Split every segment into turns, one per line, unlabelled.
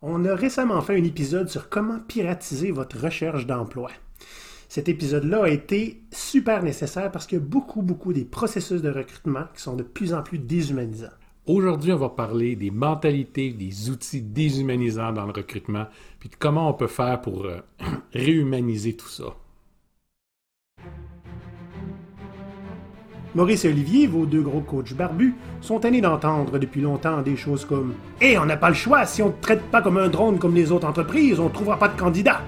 On a récemment fait un épisode sur comment piratiser votre recherche d'emploi. Cet épisode-là a été super nécessaire parce qu'il y a beaucoup, beaucoup des processus de recrutement qui sont de plus en plus déshumanisants.
Aujourd'hui, on va parler des mentalités, des outils déshumanisants dans le recrutement, puis de comment on peut faire pour euh, réhumaniser tout ça.
Maurice et Olivier, vos deux gros coachs barbus, sont tannés d'entendre depuis longtemps des choses comme Hé, on n'a pas le choix, si on ne te traite pas comme un drone comme les autres entreprises, on ne trouvera pas de candidat.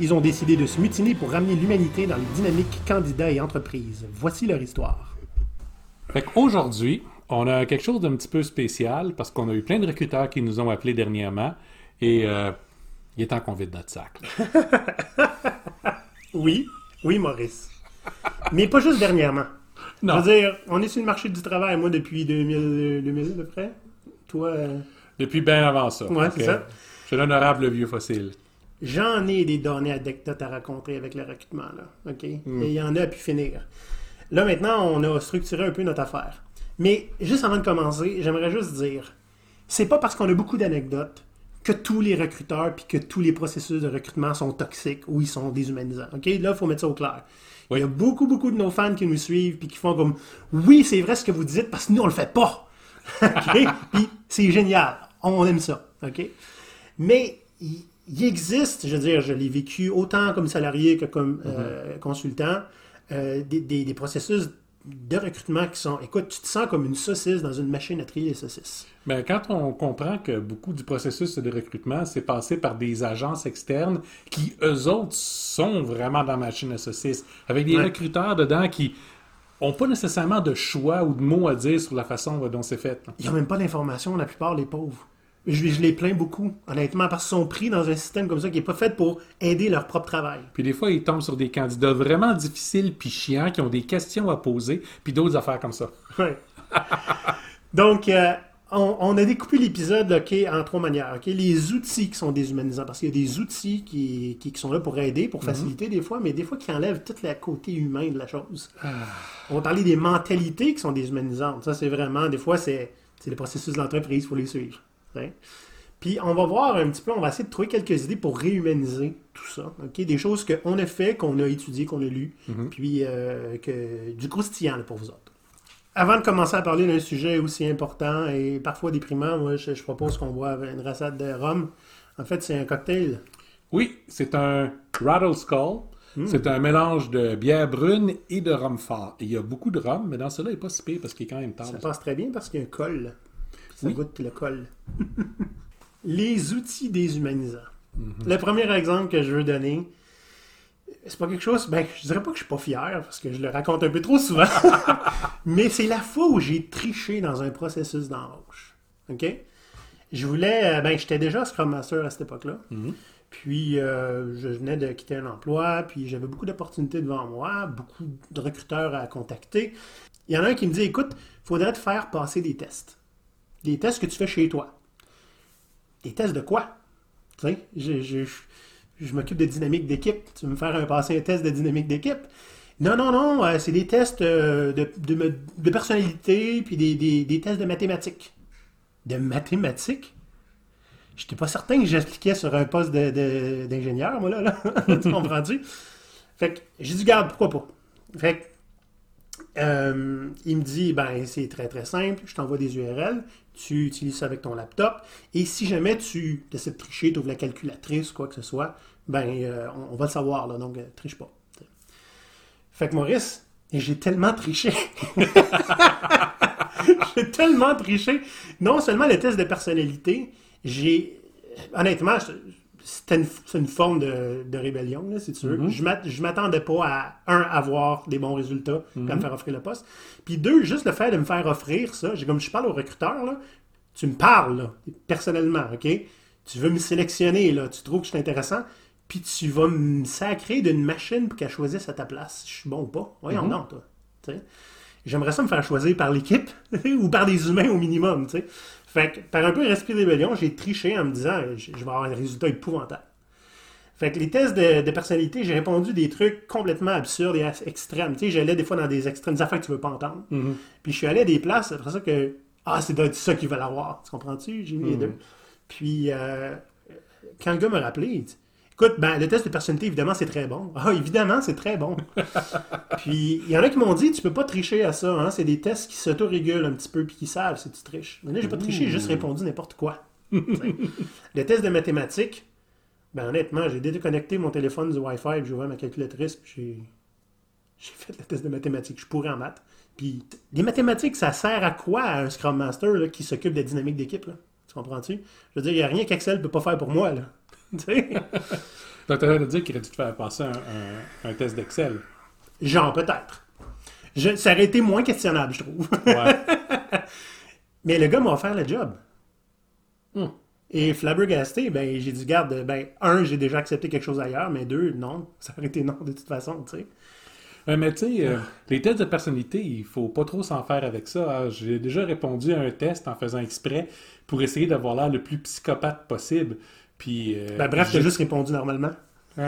Ils ont décidé de se mutiner pour ramener l'humanité dans les dynamiques candidats et entreprises. Voici leur histoire.
Fait qu'aujourd'hui, on a quelque chose d'un petit peu spécial parce qu'on a eu plein de recruteurs qui nous ont appelés dernièrement et euh, il est temps qu'on vide notre sac.
Oui, oui, Maurice. Mais pas juste dernièrement.
Non.
Je veux dire, on est sur le marché du travail, moi, depuis 2000, 2000 à peu près. Toi, euh,
Depuis bien avant ça.
Ouais, c'est ça.
Je suis l'honorable vieux fossile.
j'en ai des données anecdotes à raconter avec le recrutement, là. OK? Et il y en a à pu finir. Là, maintenant, on a structuré un peu notre affaire. Mais juste avant de commencer, j'aimerais juste dire, c'est pas parce qu'on a beaucoup d'anecdotes que tous les recruteurs puis que tous les processus de recrutement sont toxiques ou ils sont déshumanisants. OK? Là, il faut mettre ça au clair. Il y a beaucoup, beaucoup de nos fans qui nous suivent puis qui font comme Oui, c'est vrai ce que vous dites parce que nous, on le fait pas. OK? Puis c'est génial. On aime ça. OK? Mais il, existe, je veux dire, je l'ai vécu autant comme salarié que comme euh, consultant, euh, des, des- des processus de recrutement qui sont, écoute, tu te sens comme une saucisse dans une machine à trier les saucisses.
Mais quand on comprend que beaucoup du processus de recrutement, c'est passé par des agences externes qui, eux autres, sont vraiment dans la machine à saucisses, avec des
Ouais.
recruteurs dedans qui n'ont pas nécessairement de choix ou de mots à dire sur la façon dont c'est fait.
Ils n'ont même pas d'informations, la plupart, les pauvres. Je, je les plains beaucoup, honnêtement, parce qu'ils sont pris dans un système comme ça qui n'est pas fait pour aider leur propre travail.
Puis des fois, ils tombent sur des candidats vraiment difficiles puis chiants qui ont des questions à poser, puis d'autres affaires comme ça.
Ouais. Donc, euh, on, on a découpé l'épisode ok, en trois manières. ok? Les outils qui sont déshumanisants, parce qu'il y a des outils qui, qui- qui sont là pour aider, pour faciliter des fois, mais des fois qui enlèvent tout le côté humain de la chose. On va parler des mentalités qui sont déshumanisantes. Ça, c'est vraiment, des fois, c'est les processus de l'entreprise, il faut les suivre. Hein? Puis on va voir un petit peu, on va essayer de trouver quelques idées pour réhumaniser tout ça. ok? Des choses qu'on a fait, qu'on a étudiées, qu'on a lues, puis euh, que, du croustillant là, pour vous autres. Avant de commencer à parler d'un sujet aussi important et parfois déprimant, moi, je, je propose qu'on boive une recette de rhum. En fait, c'est un cocktail.
Oui, c'est un Rattle Skull. C'est un mélange de bière brune et de rhum fort. Et il y a beaucoup de rhum, mais dans cela, il n'est pas si pire parce qu'il est quand même tard.
Ça passe très bien parce qu'il y a un col. Ça
Oui.
goûte le col. Les outils déshumanisants. Le premier exemple que je veux donner, c'est pas quelque chose, ben, je dirais pas que je suis pas fier parce que je le raconte un peu trop souvent, mais c'est la fois où j'ai triché dans un processus d'embauche. OK? Je voulais, euh, ben, j'étais déjà Scrum Master à cette époque-là. Puis, euh, je venais de quitter un emploi, puis j'avais beaucoup d'opportunités devant moi, beaucoup de recruteurs à contacter. Il y en a un qui me dit Écoute, il faudrait te faire passer des tests. Des tests que tu fais chez toi. Des tests de quoi? Tu sais, je, je, je- je m'occupe de dynamique d'équipe. Tu veux me faire un, passer un test de dynamique d'équipe? Non, non, non, euh, c'est des tests euh, de, personnalité, puis des, tests de mathématiques. De mathématiques? J'étais pas certain que j'appliquais sur un poste d'ingénieur, moi, là. là. tu comprends-tu? Fait que j'ai dit, garde, pourquoi pas? Fait que euh, il me dit, ben, c'est très très simple, je t'envoie des URL, tu utilises ça avec ton laptop, et si jamais tu essaies de tricher, tu ouvres la calculatrice, quoi que ce soit, ben, euh, on, va le savoir, là, donc euh, triche pas. Fait que Maurice, j'ai tellement triché. j'ai tellement triché. Non seulement le test de personnalité, j'ai. Honnêtement, c'était une, c'est une forme de, de rébellion, là, si tu veux. Je m'att- Je m'attendais pas à, un, avoir des bons résultats, puis à me faire offrir le poste. Puis deux, juste le fait de me faire offrir ça, j'ai comme je parle au recruteur, là, tu me parles, là, personnellement, OK? Tu veux me sélectionner, là, tu trouves que je suis intéressant, puis tu vas me sacrer d'une machine pour qu'elle choisisse à ta place. Je suis bon ou pas? Voyons non, toi. Tu sais. J'aimerais ça me faire choisir par l'équipe ou par des humains au minimum, tu sais. Fait que, par un peu respect rébellion, j'ai triché en me disant je je vais avoir un résultat épouvantable. Fait que les tests de, de personnalité, j'ai répondu des trucs complètement absurdes et extrêmes. Tu sais, j'allais des fois dans des extrêmes, des affaires que tu veux pas entendre. Puis je suis allé à des places, après ça que, ah, c'est de- ça qu'ils veulent avoir. Tu comprends-tu? J'ai mis les deux. Puis, euh, quand le gars m'a rappelé, il dit, Écoute, ben, le test de personnalité, évidemment, c'est très bon. Ah, évidemment, c'est très bon. puis, il y en a qui m'ont dit, tu peux pas tricher à ça. Hein? C'est des tests qui s'auto-régulent un petit peu puis qui savent si tu triches. Mais là, j'ai pas triché, j'ai juste répondu n'importe quoi. le test de mathématiques, ben, honnêtement, j'ai déconnecté mon téléphone du Wi-Fi, j'ai ouvert ma calculatrice, puis j'ai... j'ai fait le test de mathématiques. Je pourrais en maths. Puis, les mathématiques, ça sert à quoi à un Scrum Master là, qui s'occupe de la dynamique d'équipe? Tu comprends-tu? Je veux dire, il n'y a rien qu'Excel ne peut pas faire pour moi. Là.
Donc, tu as dire qu'il aurait dû te faire passer un, un, test d'Excel.
Genre, peut-être. ça aurait été moins questionnable, je trouve. Ouais. Mais le gars m'a offert le job. Hmm. Et flabbergasté, ben, j'ai dit, garde, ben, un, j'ai déjà accepté quelque chose ailleurs, mais deux, non, ça aurait été non de toute façon, tu sais.
mais tu sais, euh, les tests de personnalité, il faut pas trop s'en faire avec ça. Hein. J'ai déjà répondu à un test en faisant exprès pour essayer d'avoir l'air le plus psychopathe possible. Puis,
euh, ben, bref, j'ai juste répondu normalement.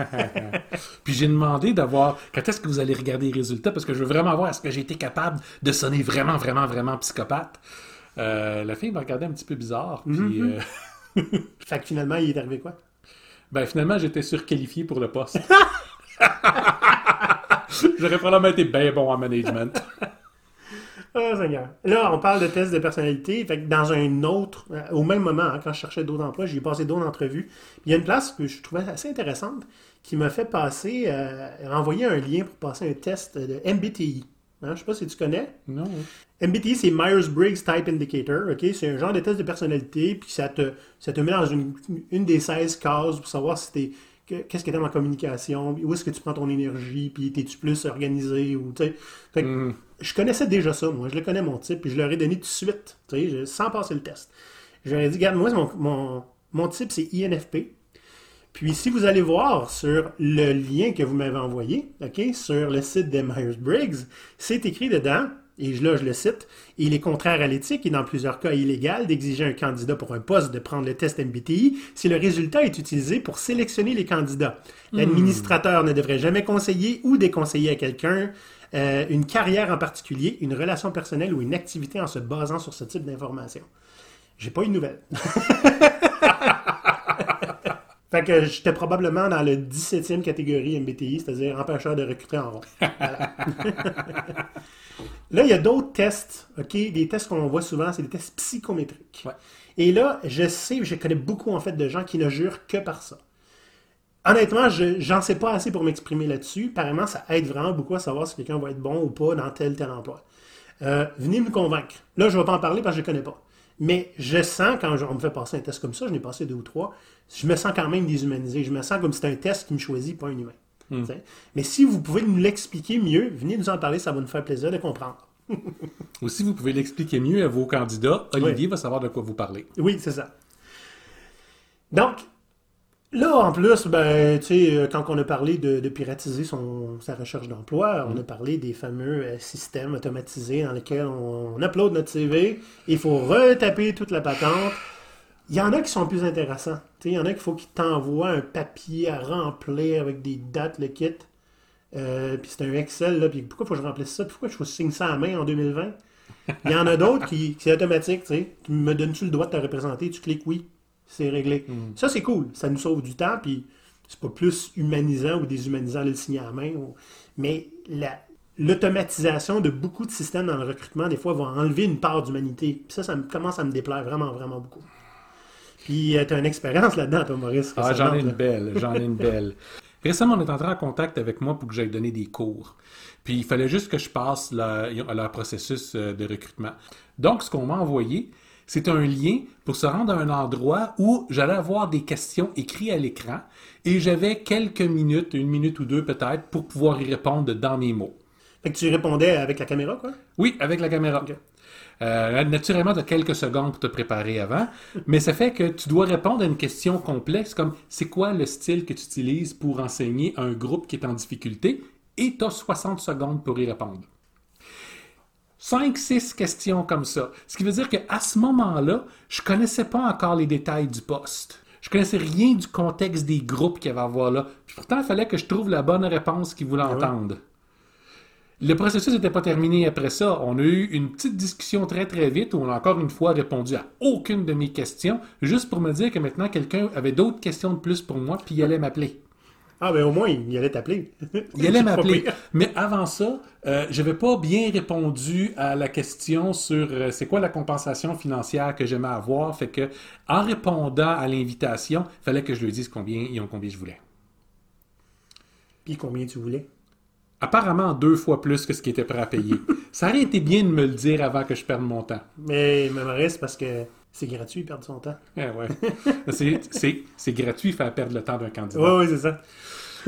Puis j'ai demandé d'avoir quand est-ce que vous allez regarder les résultats parce que je veux vraiment voir est-ce que j'ai été capable de sonner vraiment, vraiment, vraiment psychopathe? Euh, la fille m'a regardé un petit peu bizarre. Puis, mm-hmm.
fait que finalement, il est arrivé quoi?
Ben finalement, j'étais surqualifié pour le poste. J'aurais probablement été bien bon en management.
Seigneur. Là, on parle de tests de personnalité. Fait que dans un autre, euh, au même moment, hein, quand je cherchais d'autres emplois, j'ai passé d'autres entrevues. Il y a une place que je trouvais assez intéressante qui m'a fait passer, euh, envoyer un lien pour passer un test de MBTI. Hein, je ne sais pas si tu connais.
Non.
MBTI, c'est Myers-Briggs Type Indicator. ok? C'est un genre de test de personnalité, puis ça te, ça te met dans une, une des 16 cases pour savoir si t'es qu'est-ce que tu en communication, où est-ce que tu prends ton énergie, puis es-tu plus organisé ou tu sais. Mm. Je connaissais déjà ça, moi, je le connais mon type, puis je leur ai donné tout de suite, tu sais, sans passer le test. Ai dit, regarde, moi, mon, mon, mon type, c'est INFP. Puis si vous allez voir sur le lien que vous m'avez envoyé, OK, sur le site de Myers-Briggs, c'est écrit dedans, et là je le cite, il est contraire à l'éthique et dans plusieurs cas illégal d'exiger un candidat pour un poste de prendre le test MBTI si le résultat est utilisé pour sélectionner les candidats. L'administrateur ne devrait jamais conseiller ou déconseiller à quelqu'un euh, une carrière en particulier, une relation personnelle ou une activité en se basant sur ce type d'information. J'ai pas une nouvelle. Fait que j'étais probablement dans le 17e catégorie MBTI, c'est-à-dire empêcheur de recruter en rond. là, il y a d'autres tests, OK? Des tests qu'on voit souvent, c'est des tests psychométriques. Et là, je sais, je connais beaucoup en fait de gens qui ne jurent que par ça. Honnêtement, je j'en sais pas assez pour m'exprimer là-dessus. Apparemment, ça aide vraiment beaucoup à savoir si quelqu'un va être bon ou pas dans tel tel emploi. Euh, venez me convaincre. Là, je ne vais pas en parler parce que je ne connais pas. Mais je sens, quand on me fait passer un test comme ça, je n'ai passé deux ou trois, je me sens quand même déshumanisé. Je me sens comme si c'était un test qui me choisit, pas un humain. Hmm. Mais si vous pouvez nous l'expliquer mieux, venez nous en parler, ça va nous faire plaisir de comprendre.
Ou si vous pouvez l'expliquer mieux à vos candidats, Olivier va savoir de quoi vous parlez.
Oui, c'est ça. Donc, Là, en plus, ben, tu sais, euh, quand on a parlé de, piratiser son, sa recherche d'emploi, on a parlé des fameux euh, systèmes automatisés dans lesquels on, on upload notre CV, il faut retaper toute la patente. Il y en a qui sont plus intéressants. Il y en a qu'il faut qu'ils t'envoient un papier à remplir avec des dates, le kit. Euh, puis c'est un Excel, là, puis pourquoi faut que je remplisse ça? Pourquoi je signe ça à main en 2020? Il y en a d'autres qui, c'est automatique, tu sais. Tu me donnes-tu le droit de te représenter? Tu cliques oui c'est réglé. Hmm. Ça, c'est cool. Ça nous sauve du temps, puis c'est pas plus humanisant ou déshumanisant de le signer à la main. Mais l'automatisation de beaucoup de systèmes dans le recrutement, des fois, va enlever une part d'humanité. ça, ça commence à me déplaire vraiment, vraiment beaucoup. Puis, euh, tu as une expérience là-dedans, toi, Maurice.
Ah, j'en ai une belle. J'en ai une belle. Récemment, on est entré en contact avec moi pour que j'aille donner des cours. Puis, il fallait juste que je passe leur processus euh, de recrutement. Donc, ce qu'on m'a envoyé, c'est un lien pour se rendre à un endroit où j'allais avoir des questions écrites à l'écran et j'avais quelques minutes, une minute ou deux peut-être, pour pouvoir y répondre dans mes mots.
Fait que tu répondais avec la caméra, quoi?
Oui, avec la caméra. Euh, naturellement, tu as quelques secondes pour te préparer avant, mais ça fait que tu dois répondre à une question complexe comme c'est quoi le style que tu utilises pour enseigner un groupe qui est en difficulté? Et tu as 60 secondes pour y répondre. 5, 6 questions comme ça. Ce qui veut dire qu'à ce moment-là, je connaissais pas encore les détails du poste. Je connaissais rien du contexte des groupes qu'il y avait à voir là. Puis pourtant, il fallait que je trouve la bonne réponse qu'ils voulaient ah entendre. Le processus n'était pas terminé après ça. On a eu une petite discussion très très vite où on a encore une fois répondu à aucune de mes questions, juste pour me dire que maintenant quelqu'un avait d'autres questions de plus pour moi, puis il allait m'appeler.
Ah, ben au moins, il allait t'appeler.
Il allait m'appeler. Mais avant ça, euh, je n'avais pas bien répondu à la question sur euh, c'est quoi la compensation financière que j'aimais avoir. Fait que, en répondant à l'invitation, il fallait que je lui dise combien, combien je voulais.
Puis combien tu voulais?
Apparemment deux fois plus que ce qu'il était prêt à payer. ça aurait été bien de me le dire avant que je perde mon temps.
Mais, reste parce que c'est gratuit, perdre son temps.
Eh ouais. c'est gratuit faire perdre le temps d'un candidat.
Oui, oui, c'est ça.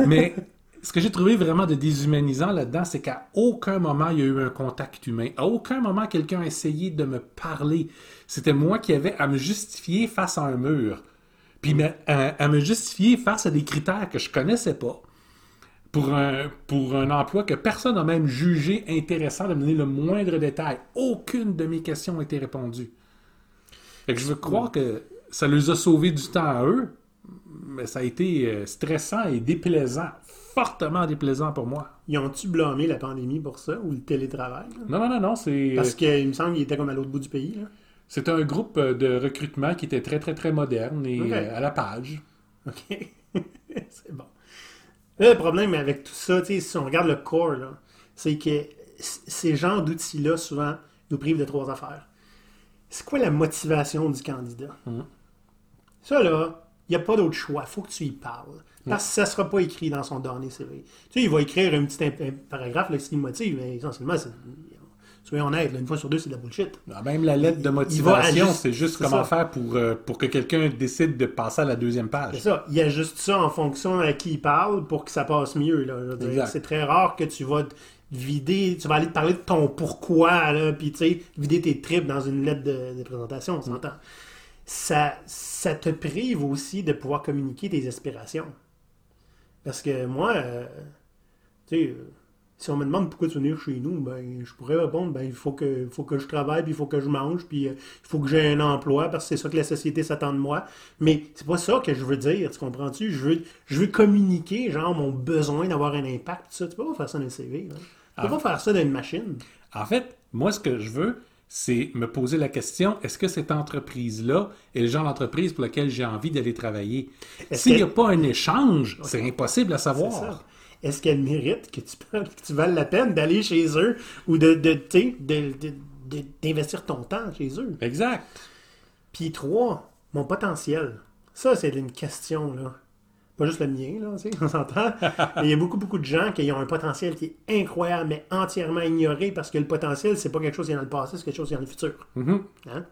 Mais ce que j'ai trouvé vraiment de déshumanisant là-dedans, c'est qu'à aucun moment il y a eu un contact humain. À aucun moment quelqu'un a essayé de me parler. C'était moi qui avais à me justifier face à un mur. Puis à, me justifier face à des critères que je connaissais pas. Pour un, pour un emploi que personne n'a même jugé intéressant de me donner le moindre détail. Aucune de mes questions n'a été répondue. Fait que je veux croire que ça les a sauvé du temps à eux, mais ça a été euh, stressant et déplaisant, fortement déplaisant pour moi.
Ils ont-tu blâmé la pandémie pour ça ou le télétravail?
Non, non, non, non, c'est...
Parce qu'il me semble qu'il était comme à l'autre bout du pays.
C'est un groupe euh, de recrutement qui était très, très, très moderne et euh, à la page.
OK. c'est bon. le problème avec tout ça, si on regarde le corps, c'est que ces genres d'outils-là, souvent, nous privent de trois affaires. C'est quoi la motivation du candidat? Hum. Ça, là, il n'y a pas d'autre choix. Il faut que tu y parles. Parce que ça ne sera pas écrit dans son dernier CV. Tu sais, il va écrire un petit paragraphe, là, qui motive, mais essentiellement, c'est. Soyons honnêtes, une fois sur deux, c'est de la bullshit.
Ah, même la lettre de motivation, c'est juste comment faire pour, euh, pour que quelqu'un décide de passer à la deuxième page.
C'est ça. Il y a juste ça en fonction à qui il parle pour que ça passe mieux. C'est très rare que tu vas vider, tu vas aller te parler de ton pourquoi, là, puis tu sais, vider tes tripes dans une lettre de, présentation, on s'entend ça, ça te prive aussi de pouvoir communiquer tes aspirations. Parce que moi, euh, tu sais, si on me demande pourquoi tu veux venir chez nous, ben, je pourrais répondre, ben, il faut que, faut que je travaille, puis il faut que je mange, puis euh, il faut que j'ai un emploi, parce que c'est ça que la société s'attend de moi. Mais c'est pas ça que je veux dire, tu comprends-tu? Je veux, je veux communiquer, genre, mon besoin d'avoir un impact, ça. Tu peux pas faire ça dans le CV, Tu ah. pas faire ça dans une machine.
En fait, moi, ce que je veux, c'est me poser la question, est-ce que cette entreprise-là est le genre d'entreprise pour laquelle j'ai envie d'aller travailler? S'il n'y a pas un échange, c'est impossible à savoir.
Est-ce qu'elle mérite que tu, que tu vales la peine d'aller chez eux ou de, d'investir ton temps chez eux?
Exact.
Puis trois, mon potentiel. Ça, c'est une question, là pas juste le mien, là, on s'entend. il y a beaucoup, beaucoup de gens qui ont un potentiel qui est incroyable, mais entièrement ignoré parce que le potentiel, c'est pas quelque chose qui est dans le passé, c'est quelque chose qui est dans le futur.
Mm-hmm.
Hein?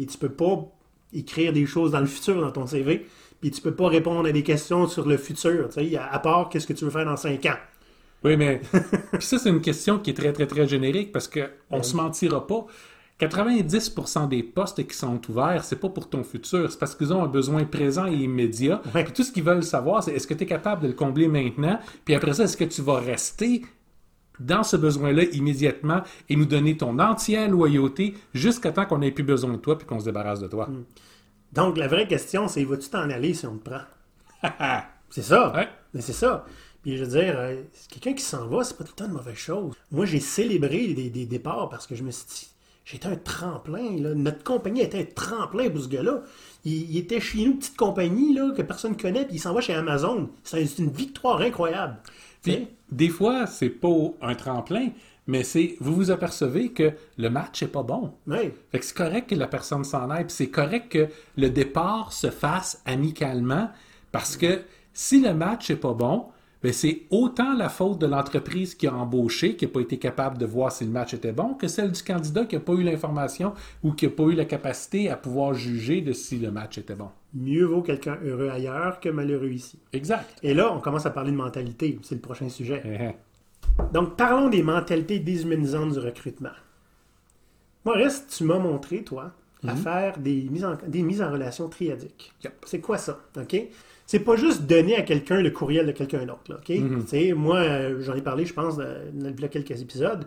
Et tu peux pas écrire des choses dans le futur dans ton CV, puis tu peux pas répondre à des questions sur le futur, à part qu'est-ce que tu veux faire dans cinq ans.
Oui, mais puis ça, c'est une question qui est très, très, très générique parce qu'on ne se mentira pas. 90% des postes qui sont ouverts, c'est pas pour ton futur, c'est parce qu'ils ont un besoin présent et immédiat. Puis tout ce qu'ils veulent savoir, c'est est-ce que tu es capable de le combler maintenant, puis après ça, est-ce que tu vas rester dans ce besoin-là immédiatement et nous donner ton entière loyauté jusqu'à temps qu'on n'ait plus besoin de toi puis qu'on se débarrasse de toi? Hmm.
Donc la vraie question, c'est vas-tu t'en aller si on te prend? C'est ça. Mais c'est ça. Puis je veux dire, euh, quelqu'un qui s'en va, c'est pas tout le temps une mauvaise chose. Moi, j'ai célébré des, des départs parce que je me suis dit J'étais un tremplin. Là. Notre compagnie était un tremplin pour ce gars-là. Il, était chez nous, petite compagnie là, que personne ne connaît, puis il s'en va chez Amazon. C'est une victoire incroyable.
Puis, des fois, c'est pas un tremplin, mais c'est vous vous apercevez que le match est pas bon.
Oui.
Fait que c'est correct que la personne s'en aille, puis c'est correct que le départ se fasse amicalement, parce que si le match est pas bon, c'est autant la faute de l'entreprise qui a embauché, qui n'a pas été capable de voir si le match était bon, que celle du candidat qui n'a pas eu l'information ou qui n'a pas eu la capacité à pouvoir juger de si le match était bon.
Mieux vaut quelqu'un heureux ailleurs que malheureux ici.
Exact.
Et là, on commence à parler de mentalité. C'est le prochain sujet. Eh, eh. Donc, parlons des mentalités déshumanisantes du recrutement. Maurice, tu m'as montré, toi, à mhm. faire des mises, en, des mises en relation triadiques. C'est quoi ça? OK? c'est pas juste donner à quelqu'un le courriel de quelqu'un d'autre. OK? Mm-hmm. Moi, euh, j'en ai parlé, je pense, il y a quelques épisodes.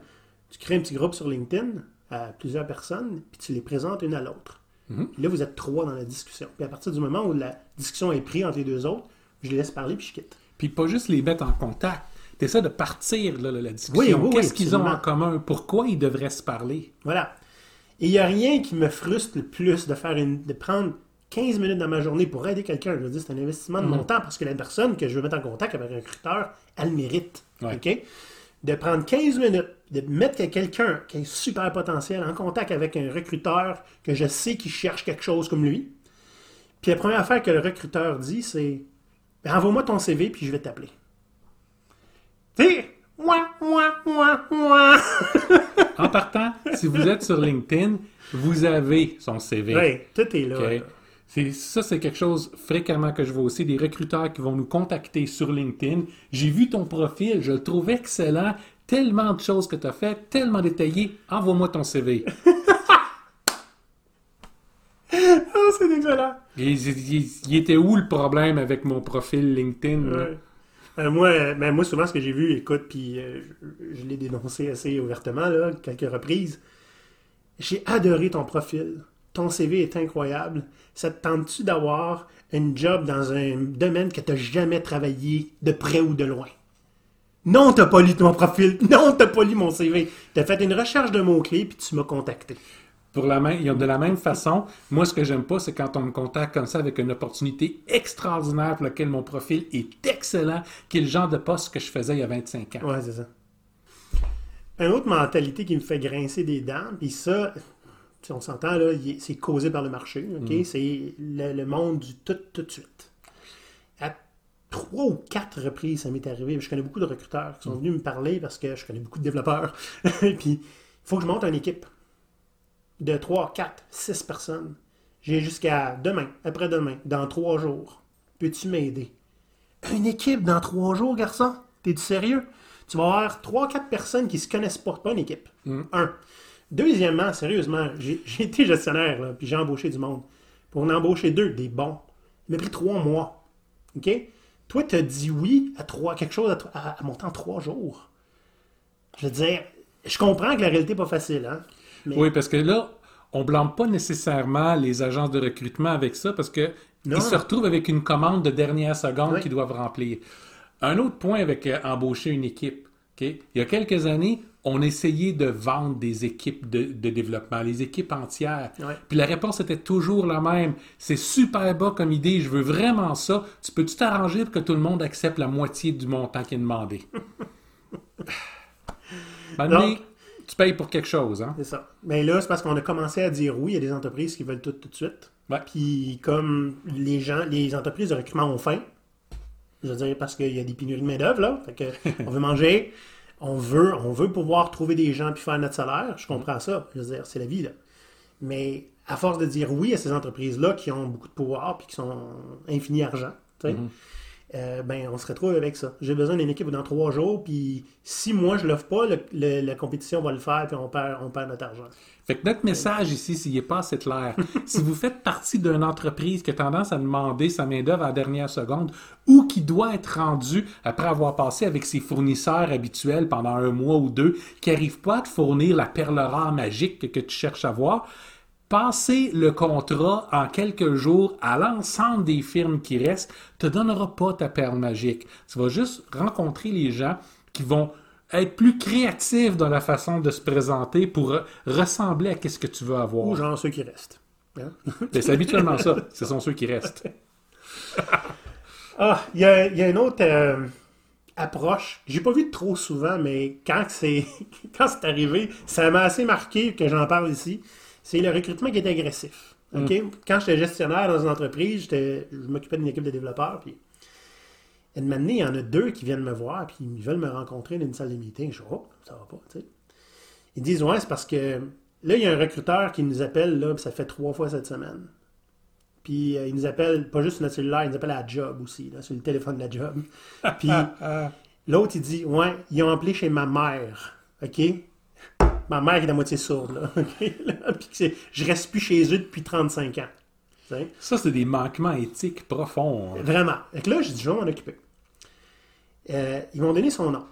Tu crées un petit groupe sur LinkedIn à plusieurs personnes, puis tu les présentes une à l'autre. Mm-hmm. Là, vous êtes trois dans la discussion. Puis à partir du moment où la discussion est prise entre les deux autres, je les laisse parler, puis je quitte.
Puis pas juste les mettre en contact, tu essaies de partir là, la discussion.
Oui, oui, oui,
Qu'est-ce qu'ils ont en commun? Pourquoi ils devraient se parler?
Voilà. Et il n'y a rien qui me frustre le plus de faire une, de prendre 15 minutes dans ma journée pour aider quelqu'un. Je veux dire, c'est un investissement de mon temps parce que la personne que je veux mettre en contact avec un recruteur, elle mérite.
Ouais.
De prendre 15 minutes, de mettre quelqu'un qui a un super potentiel en contact avec un recruteur que je sais qui cherche quelque chose comme lui. Puis la première affaire que le recruteur dit, c'est Ben, Envoie-moi ton CV puis je vais t'appeler. Tu sais, ouah, ouah, ouah, ouah.
En partant, si vous êtes sur LinkedIn, vous avez son CV.
Ouais, tout est là.
Ça, c'est quelque chose fréquemment que je vois aussi, des recruteurs qui vont nous contacter sur LinkedIn. J'ai vu ton profil, je le trouve excellent, tellement de choses que tu as fait, tellement détaillé, envoie-moi ton CV.
Ah, c'est excellent.
Il, il- il était où le problème avec mon profil LinkedIn?
Ouais. Euh, moi, ben, moi, souvent, ce que j'ai vu, écoute, puis euh, je, l'ai dénoncé assez ouvertement, là, quelques reprises. J'ai adoré ton profil. Ton CV est incroyable. Ça te tente-tu d'avoir un job dans un domaine que tu n'as jamais travaillé de près ou de loin? Non, t'as pas lu ton profil. Non, t'as pas lu mon CV. T'as fait une recherche de mots-clés, puis tu m'as contacté.
Pour la même, de la même façon, moi, ce que j'aime pas, c'est quand on me contacte comme ça avec une opportunité extraordinaire pour laquelle mon profil est excellent, qui est le genre de poste que je faisais il y a 25 ans.
Ouais, c'est ça. Une autre mentalité qui me fait grincer des dents, puis ça, si on s'entend, là, c'est causé par le marché, OK? C'est le, le monde du tout, tout de suite. À trois ou quatre reprises, ça m'est arrivé. Je connais beaucoup de recruteurs qui sont venus me parler parce que je connais beaucoup de développeurs. puis, il faut que je monte une équipe de 3, 4, 6 personnes. J'ai jusqu'à demain, après-demain, dans trois jours. Peux-tu m'aider? Une équipe dans trois jours, garçon? T'es-tu sérieux? Tu vas avoir trois, quatre personnes qui se connaissent pas. Pas une équipe. Un. Deuxièmement, sérieusement, j'ai été gestionnaire, là, puis j'ai embauché du monde. Pour en embaucher deux, des bons. Il m'a pris trois mois. OK? Toi, t'as dit oui à trois, quelque chose à, à, à en trois jours. Je veux dire, je comprends que la réalité n'est pas facile, hein? Mais
Oui, parce que là, on blâme pas nécessairement les agences de recrutement avec ça parce que
Non.
ils se retrouvent avec une commande de dernière seconde
Oui.
qu'ils doivent remplir. Un autre point avec euh, embaucher une équipe. ok? Il y a quelques années, on essayait de vendre des équipes de, de développement, les équipes entières.
Ouais.
Puis la réponse était toujours la même. C'est super bas comme idée, je veux vraiment ça. Tu peux-tu t'arranger pour que tout le monde accepte la moitié du montant qui est demandé? Maintenant,
Donc-
tu payes pour quelque chose, hein?
C'est ça. Mais là, c'est parce qu'on a commencé à dire oui à des entreprises qui veulent tout tout de suite.
Ouais.
Puis comme les gens, les entreprises de recrutement ont faim, je veux dire, parce qu'il y a des pénuries de main-d'œuvre, là. Fait que on veut manger, on veut, on veut pouvoir trouver des gens puis faire notre salaire. Je comprends ça. Je veux dire, c'est la vie, là. Mais à force de dire oui à ces entreprises-là qui ont beaucoup de pouvoir puis qui sont infini argent, tu sais, euh, ben, on se retrouve avec ça. J'ai besoin d'une équipe dans trois jours, puis si moi je l'offre pas, le- le- la compétition va le faire, puis on perd, on perd notre argent.
Fait que notre message ici, s'il n'est pas assez clair, si vous faites partie d'une entreprise qui a tendance à demander sa main-d'œuvre à la dernière seconde ou qui doit être rendue après avoir passé avec ses fournisseurs habituels pendant un mois ou deux, qui n'arrivent pas à te fournir la perle rare magique que, que tu cherches à voir, passer le contrat en quelques jours à l'ensemble des firmes qui restent te donnera pas ta perle magique. Tu vas juste rencontrer les gens qui vont être plus créatifs dans la façon de se présenter pour re- ressembler à ce que tu veux
Ou
avoir.
genre ceux qui restent. Hein?
Ben, C'est habituellement ça. Ce sont ceux qui restent.
Ah, il y y a une autre euh, approche. J'ai pas vu trop souvent, mais quand c'est quand c'est arrivé, ça m'a assez marqué que j'en parle ici. C'est le recrutement qui est agressif. OK? Quand j'étais gestionnaire dans une entreprise, je m'occupais d'une équipe de développeurs. Puis, et de il y en a deux qui viennent me voir, puis ils veulent me rencontrer dans une salle de meeting. Je dis, oh, ça va pas, tu sais. Ils disent, ouais, c'est parce que là, il y a un recruteur qui nous appelle, là, puis ça fait trois fois cette semaine. Puis euh, il nous appelle, pas juste sur notre cellulaire, il nous appelle à la job aussi, là, sur le téléphone de la job. Puis l'autre, il dit Ouais, ils ont appelé chez ma mère. OK? Ma mère est à moitié sourde, là. OK? Là, Puis je reste plus chez eux depuis 35 ans.
Ça, c'est des manquements éthiques profonds. hein.
Vraiment. Que là, j'ai dit, je vais m'en occuper. Euh, ils m'ont donné son nom.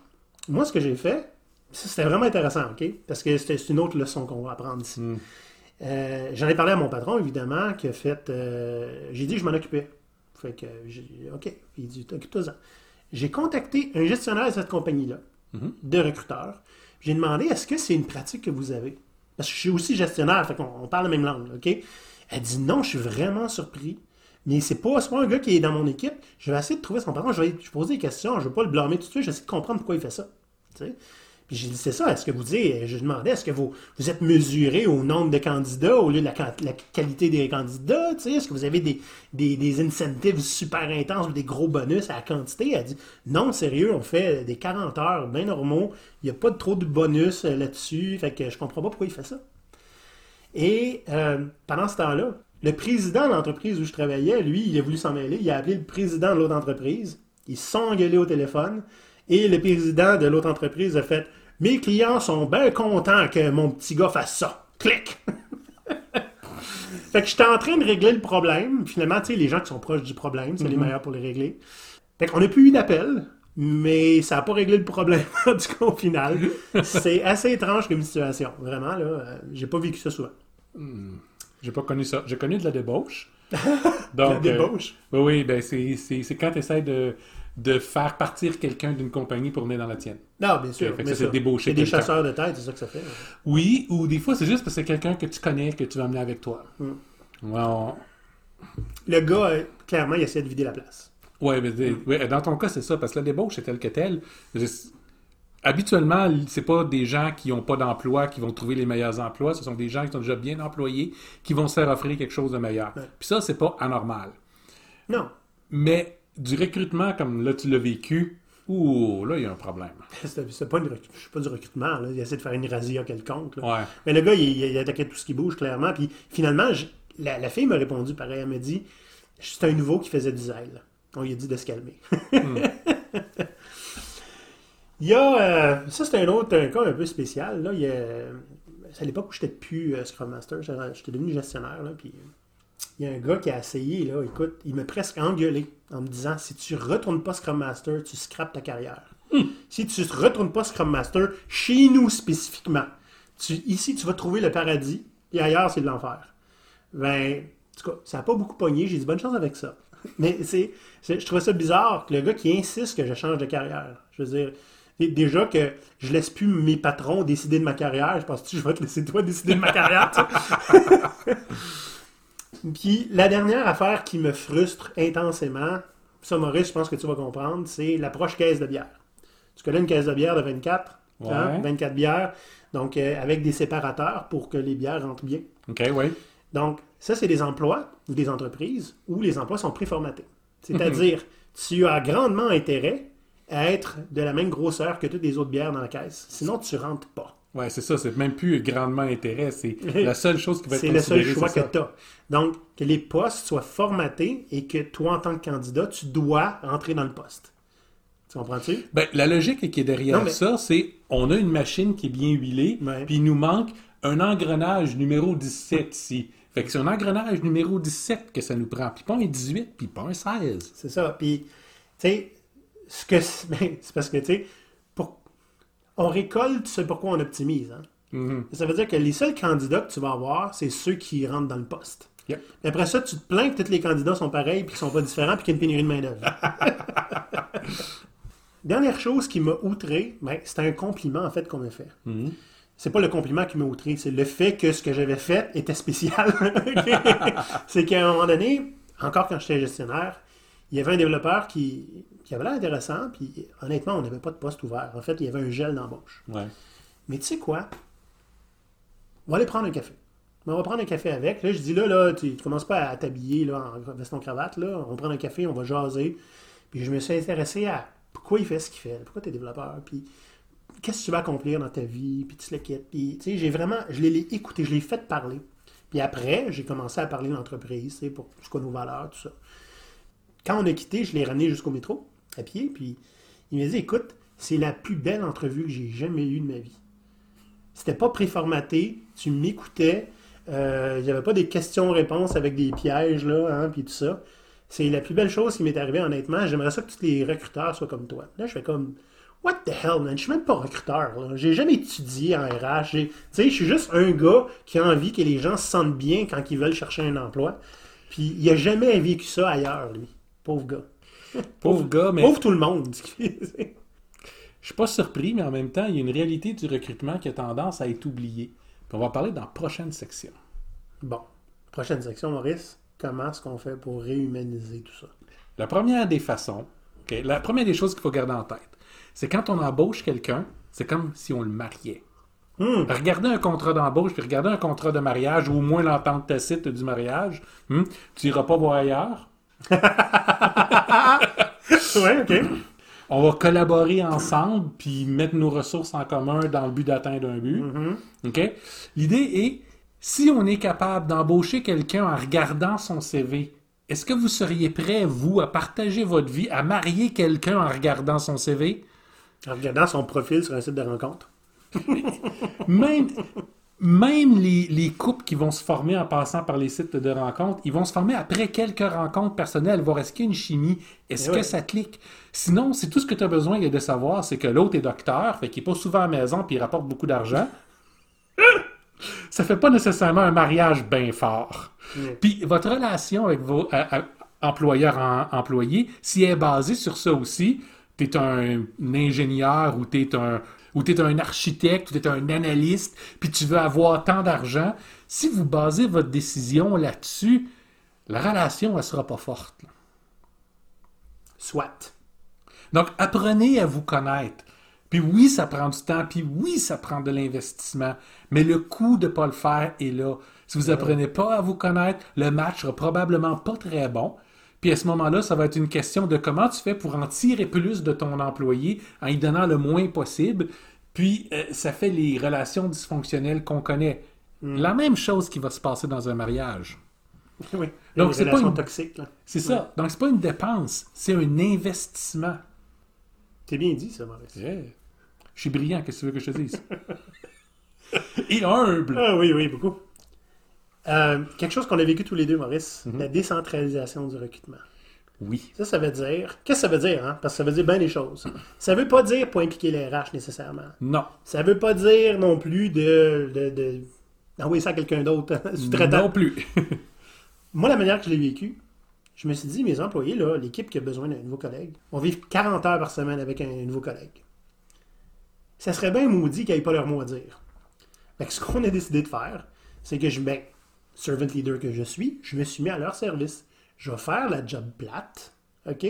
Moi, ce que j'ai fait, c'était vraiment intéressant, OK? Parce que c'est une autre leçon qu'on va apprendre ici. Euh, J'en ai parlé à mon patron, évidemment, qui a fait. euh, j'ai dit je m'en occupais. Fait que dit, OK. Il dit, occupe-toi-en. J'ai contacté un gestionnaire de cette compagnie-là, de recruteurs. J'ai demandé est-ce que c'est une pratique que vous avez? Parce que je suis aussi gestionnaire, fait qu'on on parle la même langue, OK? Elle dit non, je suis vraiment surpris. Mais c'est pas, pas un gars qui est dans mon équipe. Je vais essayer de trouver son patron. Je vais lui poser des questions. Je vais pas le blâmer tout de suite. Je vais essayer de comprendre pourquoi il fait ça. Puis j'ai dit, c'est ça, est-ce que vous dites, je demandais, est-ce que vous, vous êtes mesuré au nombre de candidats au lieu de la, qualité des candidats, est-ce que vous avez des, des, des incentives super intenses ou des gros bonus à la quantité? Elle dit, non, sérieux, on fait des 40 heures bien normaux, il n'y a pas de trop de bonus euh, là-dessus, fait que je comprends pas pourquoi il fait ça. Et euh, pendant ce temps-là, le président de l'entreprise où je travaillais, lui, il a voulu s'en mêler. Il a appelé le président de l'autre entreprise. Ils se sont engueulés au téléphone. Et le président de l'autre entreprise a fait Mes clients sont bien contents que mon petit gars fasse ça. Clic Fait que j'étais en train de régler le problème. Finalement, tu sais, les gens qui sont proches du problème, c'est les meilleurs pour les régler. Fait qu'on n'a plus eu d'appel, mais ça n'a pas réglé le problème, tout cas, au final. C'est assez étrange comme situation. Vraiment, là. euh, J'ai pas vécu ça souvent.
J'ai pas connu ça. J'ai connu de la débauche.
La
Donc, euh,
débauche.
oui, oui, ben c'est quand tu essaies de, de faire partir quelqu'un d'une compagnie pour venir dans la tienne.
Non, bien sûr. Mais
ça, c'est débaucher
C'est des chasseurs de tête, c'est ça que ça fait.
Oui, ou des fois, c'est juste parce que c'est quelqu'un que tu connais, que tu vas amener avec toi.
Mm.
Ouais, on-
Le gars, euh, clairement, il essaie de vider la place.
Ouais, mais ouais, dans ton cas, c'est ça, parce que la débauche est telle que telle. Je- Habituellement, c'est pas des gens qui n'ont pas d'emploi qui vont trouver les meilleurs emplois, ce sont des gens qui sont déjà bien employés qui vont se faire offrir quelque chose de meilleur. Puis ça, c'est pas anormal.
Non.
Mais du recrutement, comme là, tu l'as vécu, ouh, là, il y a un problème.
C'est pas, une pas du recrutement. Là. Il essaie de faire une razzia quelconque. là.
Ouais.
Mais le gars, il, il attaquait tout ce qui bouge, clairement. Puis finalement, je- la, la fille m'a répondu pareil. Elle m'a dit c'est un nouveau qui faisait du zèle. On lui a dit de se calmer. il y a. euh, ça, c'est un autre un cas un peu spécial. Là. Il y a, c'est à l'époque où j'étais plus euh, Scrum Master. J'étais j'étais devenu gestionnaire. Là, puis il y a un gars qui a essayé. Là, écoute, il m'a presque engueulé en me disant si tu retournes pas Scrum Master, tu scrapes ta carrière. Si tu ne retournes pas Scrum Master, chez nous spécifiquement, tu- ici, tu vas trouver le paradis, et ailleurs, c'est de l'enfer. Ben, en tout cas, ça n'a pas beaucoup pogné. J'ai dit bonne chance avec ça. Mais c'est, je trouvais ça bizarre que le gars qui insiste que je change de carrière. Je veux dire, dé- déjà que je laisse plus mes patrons décider de ma carrière, je pense que je vais te laisser toi décider de ma carrière. Puis la dernière affaire qui me frustre intensément, ça Maurice, je pense que tu vas comprendre, c'est l'approche caisse de bière. Tu connais une caisse de bière de 24, hein?
Ouais.
24 bières, donc euh, avec des séparateurs pour que les bières rentrent bien.
OK, oui.
Donc, ça, c'est des emplois ou des entreprises où les emplois sont préformatés. C'est-à-dire, tu as grandement intérêt à être de la même grosseur que toutes les autres bières dans la caisse. Sinon, tu rentres pas.
Ouais, c'est ça. C'est même plus grandement intérêt. C'est la seule chose qui va être
C'est le seul choix que tu as. Donc, que les postes soient formatés et que toi, en tant que candidat, tu dois rentrer dans le poste. Tu comprends-tu?
Ben, la logique qui est derrière
Non, mais-
ça, c'est on a une machine qui est bien huilée, puis il nous manque un engrenage numéro 17 ici. Fait que c'est un engrenage numéro 17 que ça nous prend. Puis pas un 18, puis pas un 16.
C'est ça. Puis, tu sais, ce que c'est ben, parce que, tu sais. On récolte ce pourquoi on optimise. Hein?
Mhm.
Ça veut dire que les seuls candidats que tu vas avoir, c'est ceux qui rentrent dans le poste.
Yep.
Après ça, tu te plains que tous les candidats sont pareils puis qu'ils sont pas différents puis qu'il y a une pénurie de main-d'œuvre. Dernière chose qui m'a outré, ben, c'était un compliment en fait qu'on m'a fait.
Mhm.
C'est pas le compliment qui m'a outré, c'est le fait que ce que j'avais fait était spécial. c'est qu'à un moment donné, encore quand j'étais gestionnaire, il y avait un développeur qui, qui avait l'air intéressant, puis honnêtement, on n'avait pas de poste ouvert. En fait, il y avait un gel d'embauche.
Ouais.
Mais tu sais quoi? On va aller prendre un café. On va prendre un café avec. Là, je dis là, là, tu, tu commences pas à t'habiller là, en veston-cravate. Là. On va prendre un café, on va jaser. Puis je me suis intéressé à pourquoi il fait ce qu'il fait, pourquoi tu es développeur, puis qu'est-ce que tu vas accomplir dans ta vie, puis tu le quittes. Puis, tu sais, j'ai vraiment, je l'ai écouté, je l'ai fait parler. Puis après, j'ai commencé à parler de l'entreprise, tu sais, pour ce qu'on nos valeurs, tout ça. Quand on a quitté, je l'ai ramené jusqu'au métro, à pied, puis il m'a dit, écoute, c'est la plus belle entrevue que j'ai jamais eue de ma vie. C'était pas préformaté, tu m'écoutais, euh, il n'y avait pas des questions-réponses avec des pièges, là, hein, puis tout ça. C'est la plus belle chose qui m'est arrivée, honnêtement. J'aimerais ça que tous les recruteurs soient comme toi. Là, je fais comme, what the hell, man? Je suis même pas recruteur, là. J'ai jamais étudié en RH. Tu sais, je suis juste un gars qui a envie que les gens se sentent bien quand ils veulent chercher un emploi. Puis, il a jamais vécu ça ailleurs, lui. Pauvre gars.
Pauvre gars, mais
Pauvre tout le monde.
je suis pas surpris, mais en même temps, il y a une réalité du recrutement qui a tendance à être oubliée. Puis on va en parler dans la prochaine section.
bon. Prochaine section, Maurice. Comment est-ce qu'on fait pour réhumaniser tout ça?
La première des façons, la première des choses qu'il faut garder en tête, c'est quand on embauche quelqu'un, c'est comme si on le mariait.
Hum,
Regardez un contrat d'embauche, puis regardez un contrat de mariage, ou au moins l'entente tacite du mariage. Hmm? Tu iras pas voir ailleurs.
ouais, ok.
On va collaborer ensemble, puis mettre nos ressources en commun dans le but d'atteindre un but.
Mhm.
OK? L'idée est, si on est capable d'embaucher quelqu'un en regardant son CV, est-ce que vous seriez prêt, vous, à partager votre vie, à marier quelqu'un en regardant son CV?
En regardant son profil sur un site de rencontre.
Même, même les, les couples qui vont se former en passant par les sites de rencontres, ils vont se former après quelques rencontres personnelles, voir est-ce qu'il y a une chimie, est-ce
Eh
que
ouais.
ça clique. Sinon, c'est tout ce que tu as besoin de savoir, c'est que l'autre est docteur, fait qu'il n'est pas souvent à la maison puis il rapporte beaucoup d'argent. ça fait pas nécessairement un mariage bien fort.
Ouais.
Puis votre relation avec vos à- à- employeurs-employés, si elle est basée sur ça aussi, tu es un, ingénieur ou tu es un ou un architecte, ou tu es un analyste, puis tu veux avoir tant d'argent, si vous basez votre décision là-dessus, la relation, elle sera pas forte.
Soit.
Donc, apprenez à vous connaître. Puis oui, ça prend du temps, puis oui, ça prend de l'investissement, mais le coût de ne pas le faire est là. Si vous apprenez pas à vous connaître, le match sera probablement pas très bon. Puis à ce moment-là, ça va être une question de comment tu fais pour en tirer plus de ton employé en lui donnant le moins possible. Puis euh, ça fait les relations dysfonctionnelles qu'on connaît. La même chose qui va se passer dans un mariage.
Oui.
Donc, c'est pas une-
toxique.
C'est ça. Donc c'est pas une dépense, c'est un investissement.
C'est bien dit, ça, Maurice.
Yeah. Je suis brillant, qu'est-ce que tu veux que je te dise? Et humble.
Ah oui, oui, beaucoup. Euh, quelque chose qu'on a vécu tous les deux, Maurice,
Mhm.
la décentralisation du recrutement.
Oui.
Ça, ça veut dire. Qu'est-ce que ça veut dire, hein? Parce que ça veut dire bien des choses. Ça veut pas dire pas impliquer les RH nécessairement.
Non.
Ça veut pas dire non plus de. de, de d'envoyer ça à quelqu'un d'autre, sous-traitant.
Non plus.
Moi, la manière que je l'ai vécu, je me suis dit, mes employés, là, l'équipe qui a besoin d'un nouveau collègue, vont vivre 40 heures par semaine avec un nouveau collègue. Ça serait bien maudit qu'ils n'aient pas leur mot à dire. Fait que ce qu'on a décidé de faire, c'est que je, ben, servant leader que je suis, je me suis mis à leur service. Je vais faire la job plate, OK?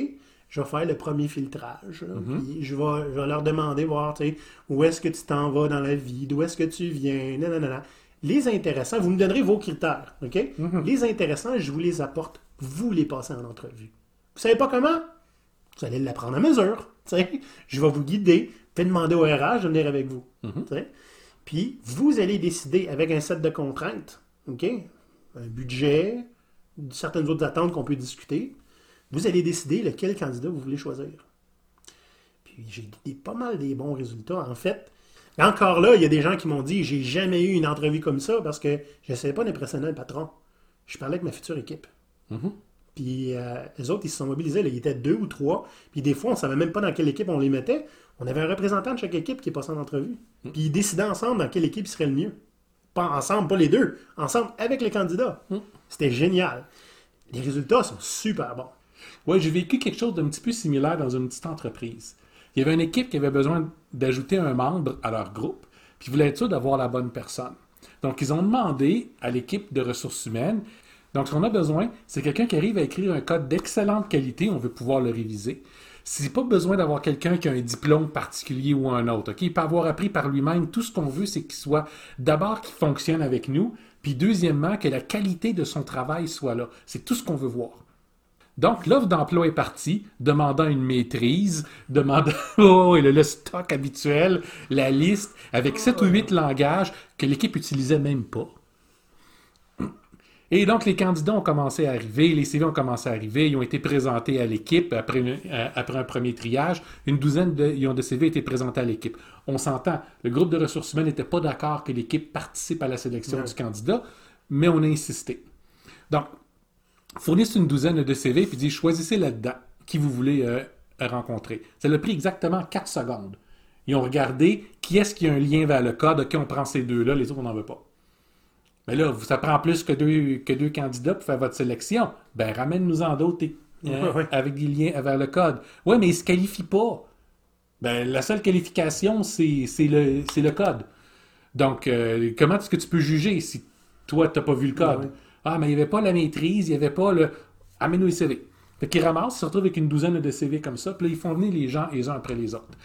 Je vais faire le premier filtrage. là, puis je, vais, je vais leur demander, voir, tu sais, où est-ce que tu t'en vas dans la vie, d'où est-ce que tu viens, non. Les intéressants, vous me donnerez vos critères, OK? Les intéressants, je vous les apporte, vous les passez en entrevue. Vous savez pas comment? Vous allez l'apprendre à mesure. tu sais? Je vais vous guider. Faites demander au RH de venir avec vous. tu sais? Puis, vous allez décider avec un set de contraintes, OK? Un budget, certaines autres attentes qu'on peut discuter. Vous allez décider lequel candidat vous voulez choisir. Puis, j'ai des, pas mal des bons résultats. En fait, encore là, il y a des gens qui m'ont dit j'ai jamais eu une entrevue comme ça parce que je ne savais pas d'impressionner le patron. Je parlais avec ma future équipe. Puis euh, les autres, ils se sont mobilisés. là. Ils étaient deux ou trois. Puis des fois, on ne savait même pas dans quelle équipe on les mettait. On avait un représentant de chaque équipe qui est passé en entrevue. Puis ils décidaient ensemble dans quelle équipe serait le mieux. Pas ensemble, pas les deux. Ensemble avec les candidats. C'était génial. Les résultats sont super bons.
Oui, j'ai vécu quelque chose d'un petit peu similaire dans une petite entreprise. Il y avait une équipe qui avait besoin d'ajouter un membre à leur groupe, puis ils voulaient être sûrs d'avoir la bonne personne. Donc, ils ont demandé à l'équipe de ressources humaines. Donc, ce qu'on a besoin, c'est quelqu'un qui arrive à écrire un code d'excellente qualité, on veut pouvoir le réviser. C'est pas besoin d'avoir quelqu'un qui a un diplôme particulier ou un autre. ok? Il peut avoir appris par lui-même. Tout ce qu'on veut, c'est qu'il soit d'abord qu'il fonctionne avec nous, puis deuxièmement, que la qualité de son travail soit là. C'est tout ce qu'on veut voir. Donc, l'offre d'emploi est partie, demandant une maîtrise, demandant oh, le, le stock habituel, la liste, avec 7 ou 8 langages que l'équipe utilisait même pas. Et donc, les candidats ont commencé à arriver, les CV ont commencé à arriver, ils ont été présentés à l'équipe après, une- euh, après un premier triage. Une douzaine de, ils ont de CV été présentés à l'équipe. On s'entend, le groupe de ressources humaines n'était pas d'accord que l'équipe participe à la sélection
Ouais.
du candidat, mais on a insisté. Donc, fournissent une douzaine de CV puis dit choisissez là-dedans qui vous voulez euh, rencontrer. Ça a pris exactement 4 secondes. Ils ont regardé qui est-ce qui a un lien vers le code, ok, on prend ces deux-là, les autres on n'en veut pas. Mais là, ça prend plus que deux, que deux candidats pour faire votre sélection. Ben, ramène-nous-en d'autres. hein,
ouais.
avec des liens vers le code. Ouais, mais il se qualifie pas. Ben, la seule qualification, c'est le, le code. Donc, euh, comment est-ce que tu peux juger si toi, tu n'as pas vu le code? Ah, mais il n'y avait pas la maîtrise, il n'y avait pas le. Amène-nous les CV. Fait qu'ils ramassent, ils se retrouvent avec une douzaine de CV comme ça, puis là, ils font venir les gens les uns après les autres.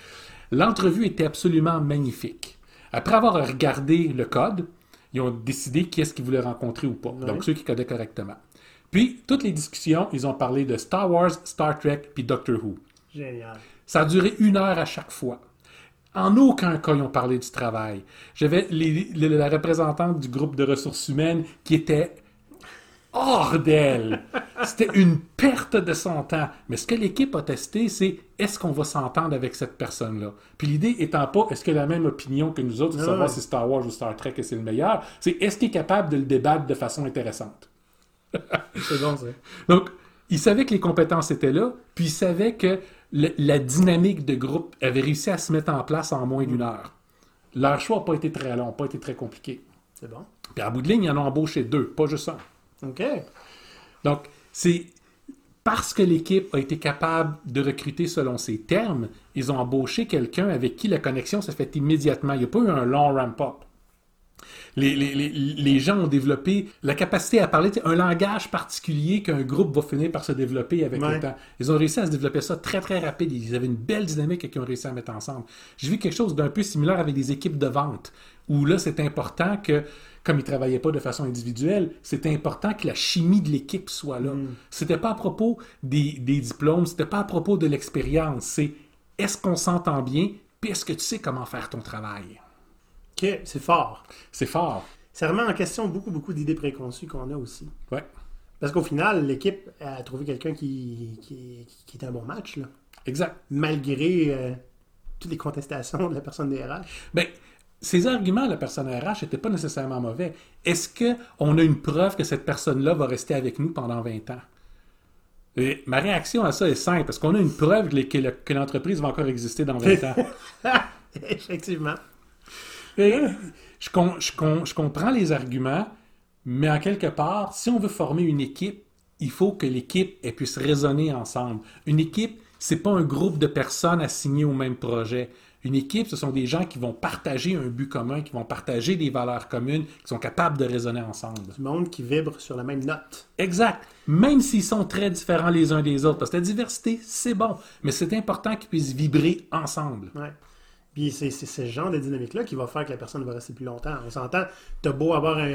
L'entrevue était absolument magnifique. Après avoir regardé le code, ils ont décidé qui est-ce qu'ils voulaient rencontrer ou pas. Donc, ceux qui codaient correctement. Puis, toutes les discussions, ils ont parlé de Star Wars, Star Trek, puis Doctor Who.
Génial.
Ça a duré une heure à chaque fois. En aucun cas, ils ont parlé du travail. J'avais la représentante du groupe de ressources humaines qui était hors d'elle. C'était une perte de son temps. Mais ce que l'équipe a testé, c'est est-ce qu'on va s'entendre avec cette personne-là? Puis l'idée étant pas est-ce qu'elle a la même opinion que nous autres, de savoir si Star Wars ou Star Trek c'est le meilleur, c'est est-ce qu'il est capable de le débattre de façon intéressante?
C'est bon, ça.
Donc, il savait que les compétences étaient là, puis il savait que le- la dynamique de groupe avait réussi à se mettre en place en moins d'une heure. Leur choix n'a pas été très long, n'a pas été très compliqué.
C'est bon.
Puis à bout de ligne, ils en ont embauché deux, pas juste un.
OK.
Donc, c'est parce que l'équipe a été capable de recruter selon ses termes, ils ont embauché quelqu'un avec qui la connexion s'est faite immédiatement. Il n'y a pas eu un long ramp-up. Les, les- les- les gens ont développé la capacité à parler, un langage particulier qu'un groupe va finir par se développer avec
Ouais.
le temps. Ils ont réussi à se développer ça très très rapide. Ils avaient une belle dynamique et qu'ils ont réussi à mettre ensemble. J'ai vu quelque chose d'un peu similaire avec des équipes de vente, où là c'est important que, comme ils travaillaient pas de façon individuelle, c'était important que la chimie de l'équipe soit là. C'était pas à propos des, des diplômes, c'était pas à propos de l'expérience. C'est est-ce qu'on s'entend bien, puis est-ce que tu sais comment faire ton travail?
OK, c'est fort.
C'est fort.
Ça remet en question beaucoup, beaucoup d'idées préconçues qu'on a aussi.
Ouais.
Parce qu'au final, l'équipe a trouvé quelqu'un qui, qui, qui était un bon match, là.
Exact.
malgré euh, toutes les contestations de la personne des RH.
Ben, ces arguments, la personne RH, n'étaient pas nécessairement mauvais. Est-ce qu'on a une preuve que cette personne-là va rester avec nous pendant 20 ans? Et ma réaction à ça est simple, parce qu'on a une preuve que l'entreprise va encore exister dans 20 ans.
Effectivement.
Je, com- je com- je comprends les arguments, mais en quelque part, si on veut former une équipe, il faut que l'équipe puisse raisonner ensemble. Une équipe, c'est pas un groupe de personnes assignées au même projet. Une équipe, ce sont des gens qui vont partager un but commun, qui vont partager des valeurs communes, qui sont capables de raisonner ensemble.
Du monde qui vibre sur la même note.
Exact. Même s'ils sont très différents les uns des autres. Parce que la diversité, c'est bon. Mais c'est important qu'ils puissent vibrer ensemble.
Ouais. Puis c'est ce genre de dynamique-là qui va faire que la personne va rester plus longtemps. On s'entend, t'as beau avoir un,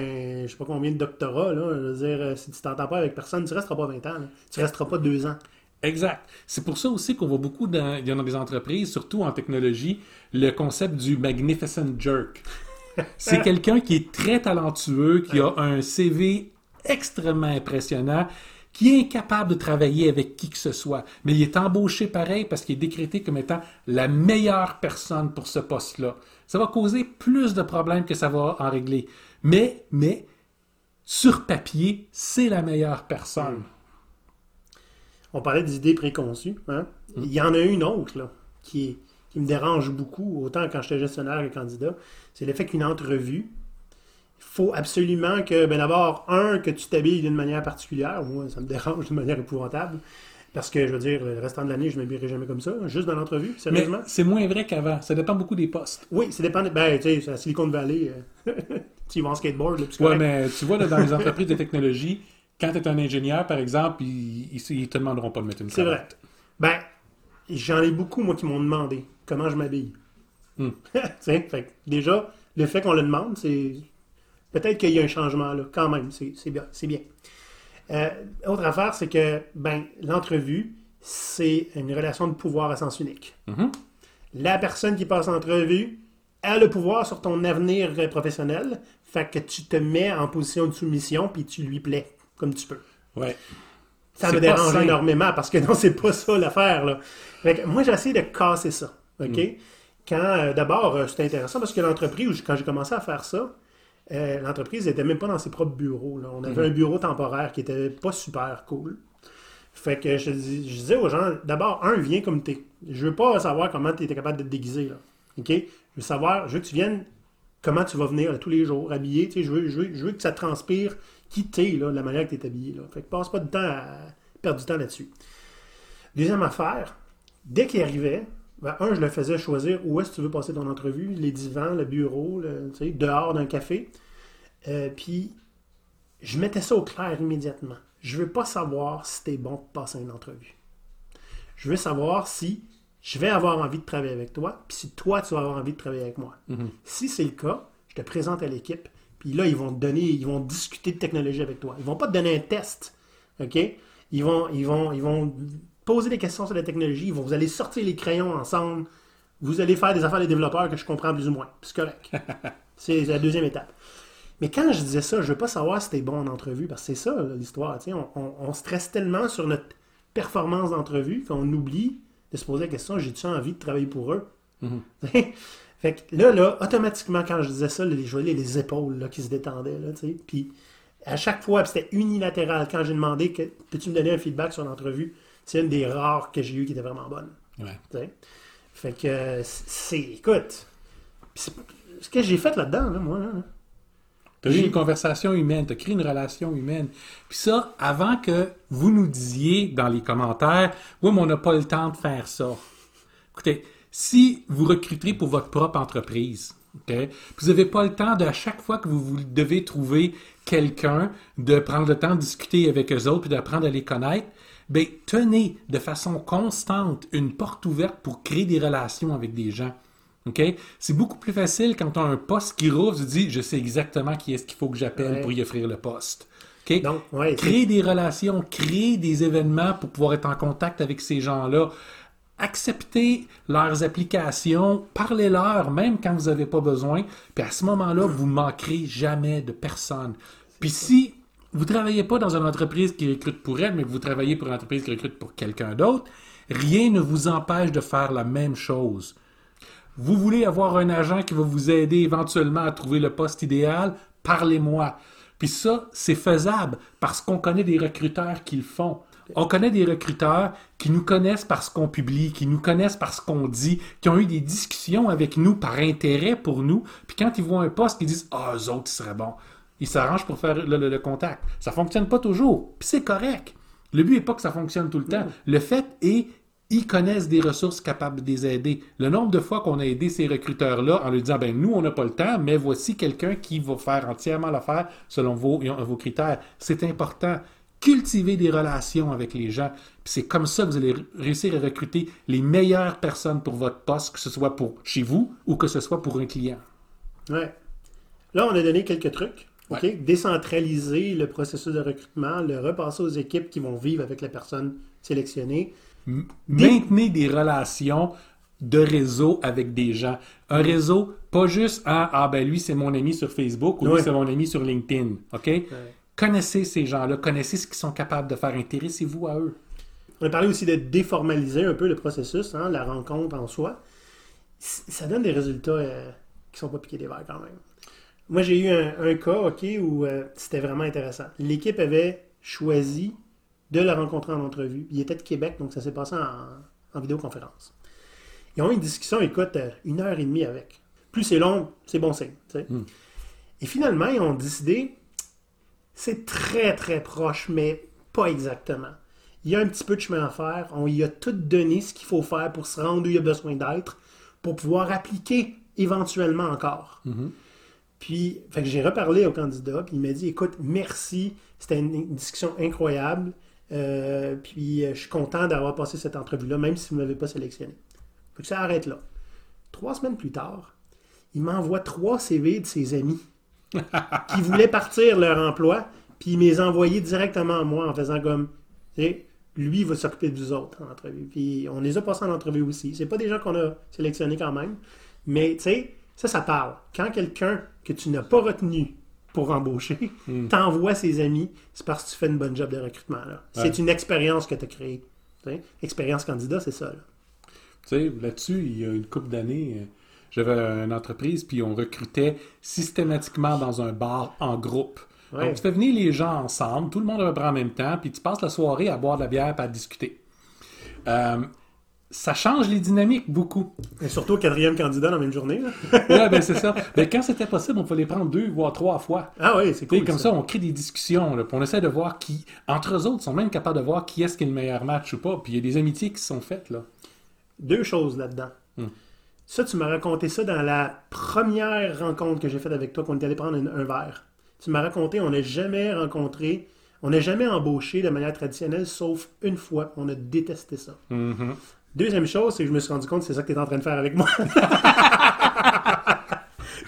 je sais pas combien de doctorats, là, je veux dire, euh, si tu t'entends pas avec personne, tu resteras pas 20 ans. là. Tu resteras pas deux ans.
Exact. C'est pour ça aussi qu'on voit beaucoup dans, a des entreprises, surtout en technologie, le concept du magnificent jerk. C'est quelqu'un qui est très talentueux, qui a un CV extrêmement impressionnant, qui est incapable de travailler avec qui que ce soit. Mais il est embauché pareil parce qu'il est décrété comme étant la meilleure personne pour ce poste-là. Ça va causer plus de problèmes que ça va en régler. Mais, mais, sur papier, c'est la meilleure personne.
On parlait d'idées préconçues. Hein? Il y en a une autre là, qui, me dérange beaucoup, autant quand j'étais gestionnaire que candidat. C'est le fait qu'une entrevue, faut absolument que, ben d'abord, un, que tu t'habilles d'une manière particulière. Moi, ça me dérange d'une manière épouvantable. Parce que, je veux dire, le restant de l'année, je ne m'habillerai jamais comme ça, juste dans l'entrevue, sérieusement.
c'est moins vrai qu'avant. Ça dépend beaucoup des postes.
Oui, ça dépend. de- Ben, tu sais, à Silicon Valley, euh, tu y vas en skateboard, là,
Ouais, mais tu vois, là, dans les entreprises de technologie, quand tu es un ingénieur, par exemple, ils, ils, ils te demanderont pas de mettre une
C'est vrai.
cravate.
Ben, j'en ai beaucoup, moi, qui m'ont demandé comment je m'habille. Tu sais, fait déjà, le fait qu'on le demande, c'est. Peut-être qu'il y a un changement là, quand même. C'est bien. C'est bien. Euh, autre affaire, c'est que ben, l'entrevue, c'est une relation de pouvoir à sens unique.
Mhm.
La personne qui passe l'entrevue a le pouvoir sur ton avenir professionnel. Fait que tu te mets en position de soumission puis tu lui plais comme tu peux.
Ouais.
Ça me dérange énormément parce que non, c'est pas ça l'affaire. Moi, j'ai essayé de casser ça. OK?
Mm.
Quand, euh, d'abord, euh, c'était intéressant parce que l'entreprise, quand j'ai commencé à faire ça, euh, l'entreprise n'était même pas dans ses propres bureaux. là. On avait
Mm-hmm.
un bureau temporaire qui était pas super cool. Fait que je, dis- je disais aux gens, d'abord, un, viens comme t'es. Je veux pas savoir comment tu étais capable de te déguiser. Là. OK? Je veux savoir, je veux que tu viennes, comment tu vas venir là, tous les jours, habillé. Tu sais, Je veux, je, veux, je veux que ça transpire qui t'es, de la manière que tu es habillé. Là. Fait que passe pas de temps à perdre du temps là-dessus. Deuxième affaire, dès qu'il arrivait, ben, un, je le faisais choisir où est-ce que tu veux passer ton entrevue, les divans, le bureau, le, tu sais, dehors d'un café. Euh, puis, je mettais ça au clair immédiatement. Je veux pas savoir si t'es bon pour passer une entrevue. Je veux savoir si je vais avoir envie de travailler avec toi, puis si toi, tu vas avoir envie de travailler avec moi. Si c'est le cas, je te présente à l'équipe, puis là, ils vont te donner, ils vont discuter de technologie avec toi. Ils vont pas te donner un test, OK? Ils vont, ils vont, ils vont poser des questions sur la technologie, vous allez sortir les crayons ensemble, vous allez faire des affaires des développeurs que je comprends plus ou moins. C'est correct. c'est la deuxième étape. Mais quand je disais ça, je veux pas savoir si t'es bon en entrevue, parce que c'est ça l'histoire. On, on- on stresse tellement sur notre performance d'entrevue qu'on oublie de se poser la question j'ai-tu envie de travailler pour eux? Fait que là, là, automatiquement, quand je disais ça, là, je voyais les épaules là, qui se détendaient. Là. Puis à chaque fois, c'était unilatéral. Quand j'ai demandé que peux-tu me donner un feedback sur l'entrevue, c'est une des rares que j'ai eues qui était vraiment bonne.
Ouais.
Fait que c'est. Écoute, ce que j'ai fait là-dedans, là, moi, là,
Tu as eu une conversation humaine, tu as créé une relation humaine. Puis ça, avant que vous nous disiez dans les commentaires, oui, mais on n'a pas le temps de faire ça. Écoutez, si vous recrutez pour votre propre entreprise, vous n'avez pas le temps de, à chaque fois que vous, vous devez trouver quelqu'un, de prendre le temps de discuter avec eux autres, puis d'apprendre à les connaître, ben, tenez de façon constante une porte ouverte pour créer des relations avec des gens. OK? C'est beaucoup plus facile quand tu as un poste qui rouvre, tu dis, je sais exactement qui est-ce qu'il faut que j'appelle
Ouais.
pour y offrir le poste. OK?
Donc, ouais,
créer des relations, créer des événements pour pouvoir être en contact avec ces gens-là. Acceptez leurs applications, parlez-leur, même quand vous n'avez pas besoin. Puis à ce moment-là, vous manquerez jamais de personne. Puis si vous ne travaillez pas dans une entreprise qui recrute pour elle, mais vous travaillez pour une entreprise qui recrute pour quelqu'un d'autre, rien ne vous empêche de faire la même chose. Vous voulez avoir un agent qui va vous aider éventuellement à trouver le poste idéal? Parlez-moi. Puis ça, c'est faisable parce qu'on connaît des recruteurs qui le font. On connaît des recruteurs qui nous connaissent parce qu'on publie, qui nous connaissent parce qu'on dit, qui ont eu des discussions avec nous par intérêt pour nous. Puis quand ils voient un poste, ils disent Ah, eux autres, ils seraient bons. Ils s'arrangent pour faire le, le- le contact. Ça fonctionne pas toujours. Puis c'est correct. Le but n'est pas que ça fonctionne tout le temps. Le fait est ils connaissent des ressources capables de les aider. Le nombre de fois qu'on a aidé ces recruteurs-là en leur disant, ben nous, on n'a pas le temps, mais voici quelqu'un qui va faire entièrement l'affaire selon vos, vos critères. C'est important. Cultiver des relations avec les gens. Puis c'est comme ça que vous allez réussir à recruter les meilleures personnes pour votre poste, que ce soit pour chez vous ou que ce soit pour un client.
Ouais. Là, on a donné quelques trucs. OK?
Ouais.
Décentraliser le processus de recrutement, le repasser aux équipes qui vont vivre avec la personne sélectionnée.
M- Maintenez des relations de réseau avec des gens. Un réseau, pas juste ah, ah ben lui c'est mon ami sur Facebook ou lui
Ouais.
c'est mon ami sur LinkedIn. OK? Connaissez ces gens-là, connaissez ce qu'ils sont capables de faire, intéressez-vous à eux.
On a parlé aussi de déformaliser un peu le processus, hein, la rencontre en soi. Ça donne des résultats euh, qui sont pas piqués des verres quand même. Moi, j'ai eu un, un cas, OK, où euh, c'était vraiment intéressant. L'équipe avait choisi de le rencontrer en entrevue. Il était de Québec, donc ça s'est passé en, en vidéoconférence. Ils ont eu une discussion, écoute, euh, une heure et demie avec. Plus c'est long, c'est bon signe. sais. Et finalement, ils ont décidé, c'est très très proche, mais pas exactement. Il y a un petit peu de chemin à faire. On y a tout donné ce qu'il faut faire pour se rendre où il y a besoin d'être, pour pouvoir appliquer éventuellement encore. Fait que j'ai reparlé au candidat, puis il m'a dit Écoute, merci, c'était une, une discussion incroyable. Euh, puis, euh, je suis content d'avoir passé cette entrevue-là, même si vous ne m'avez pas sélectionné. Fait que ça arrête là. Trois semaines plus tard, il m'envoie trois CV de ses amis qui voulaient partir leur emploi, puis il me les a envoyés directement à moi en faisant comme tu sais, lui va s'occuper de vous autres en entrevue. Puis on les a passés en entrevue aussi. C'est pas des gens qu'on a sélectionnés quand même, mais tu sais, ça, ça parle. Quand quelqu'un que tu n'as pas retenu pour embaucher t'envoie ses amis, c'est parce que tu fais une bonne job de recrutement. là. C'est une expérience que tu as créée. Expérience candidat, c'est ça. là.
Tu sais, là-dessus, il y a une couple d'années, euh, j'avais une entreprise, puis on recrutait systématiquement dans un bar en groupe.
Ouais.
Donc, tu fais venir les gens ensemble, tout le monde reprend en même temps, puis tu passes la soirée à boire de la bière et à discuter. Euh, ça change les dynamiques beaucoup.
Et surtout au quatrième candidat dans la même journée.
Ouais, ben c'est ça. Ben, quand c'était possible, on pouvait les prendre deux voire trois fois.
Ah oui, c'est cool.
comme
ça.
ça, on crée des discussions, là, on essaie de voir qui, entre eux autres, sont même capables de voir qui est-ce qui est le meilleur match ou pas. Puis il y a des amitiés qui sont faites, là.
Deux choses là-dedans.
Hmm.
Ça, tu m'as raconté ça dans la première rencontre que j'ai faite avec toi, qu'on était allé prendre un, un verre. Tu m'as raconté, on n'a jamais rencontré, on n'a jamais embauché de manière traditionnelle, sauf une fois. On a détesté ça.
Mhm.
Deuxième chose, c'est que je me suis rendu compte que c'est ça que tu es en train de faire avec moi.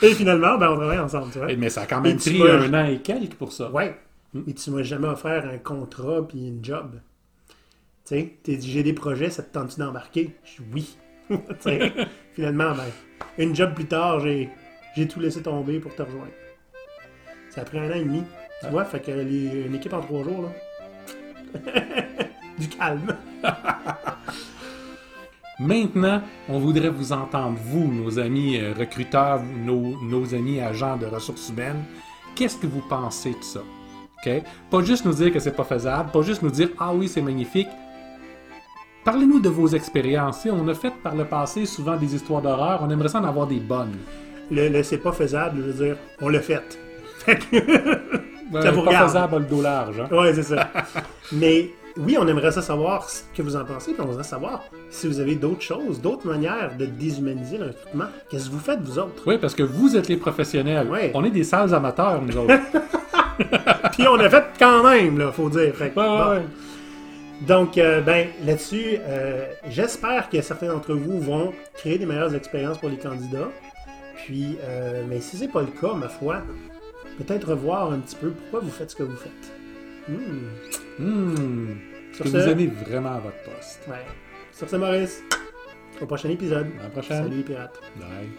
Et finalement, ben, on travaille ensemble, tu vois.
Mais ça a quand même
Et
pris un an et quelques pour ça.
Ouais. Et tu m'as jamais offert un contrat puis une job. Tu sais, t'as dit j'ai des projets, ça te tente-tu d'embarquer? Je dis oui. Finalement, ben, une job plus tard, j'ai, j'ai tout laissé tomber pour te rejoindre. Ça a pris un an et demi. Tu vois, fait que les- une équipe en trois jours, là. du calme.
Maintenant, on voudrait vous entendre, vous, nos amis euh, recruteurs, nos, nos amis agents de ressources humaines. Qu'est-ce que vous pensez de ça? OK? Pas juste nous dire que c'est pas faisable, pas juste nous dire Ah oui, c'est magnifique. Parlez-nous de vos expériences. On a fait par le passé souvent des histoires d'horreur. On aimerait ça en avoir des bonnes.
Le, le c'est pas faisable, je veux dire, on l'a fait. Ça vous
pas
regarde.
faisable, le dos large. hein?
Ouais, c'est ça. Mais oui, on aimerait ça savoir ce que vous en pensez, puis on aimerait savoir si vous avez d'autres choses, d'autres manières de déshumaniser le recrutement. Qu'est-ce que vous faites, vous autres?
Oui, parce que vous êtes les professionnels.
Ouais.
On est des sales amateurs, nous autres.
Puis on a fait quand même, là, faut dire. Fait que,
Ouais, ouais,
bon.
ouais.
Donc, euh, ben, là-dessus, euh, j'espère que certains d'entre vous vont créer des meilleures expériences pour les candidats. Puis, euh, mais si c'est pas le cas, ma foi, peut-être revoir un petit peu pourquoi vous faites ce que vous faites. Sur
que
ce-
vous aimez vraiment votre poste?
Ouais. Sur ce, Maurice, au prochain épisode.
À la prochaine.
Salut pirates.
Bye.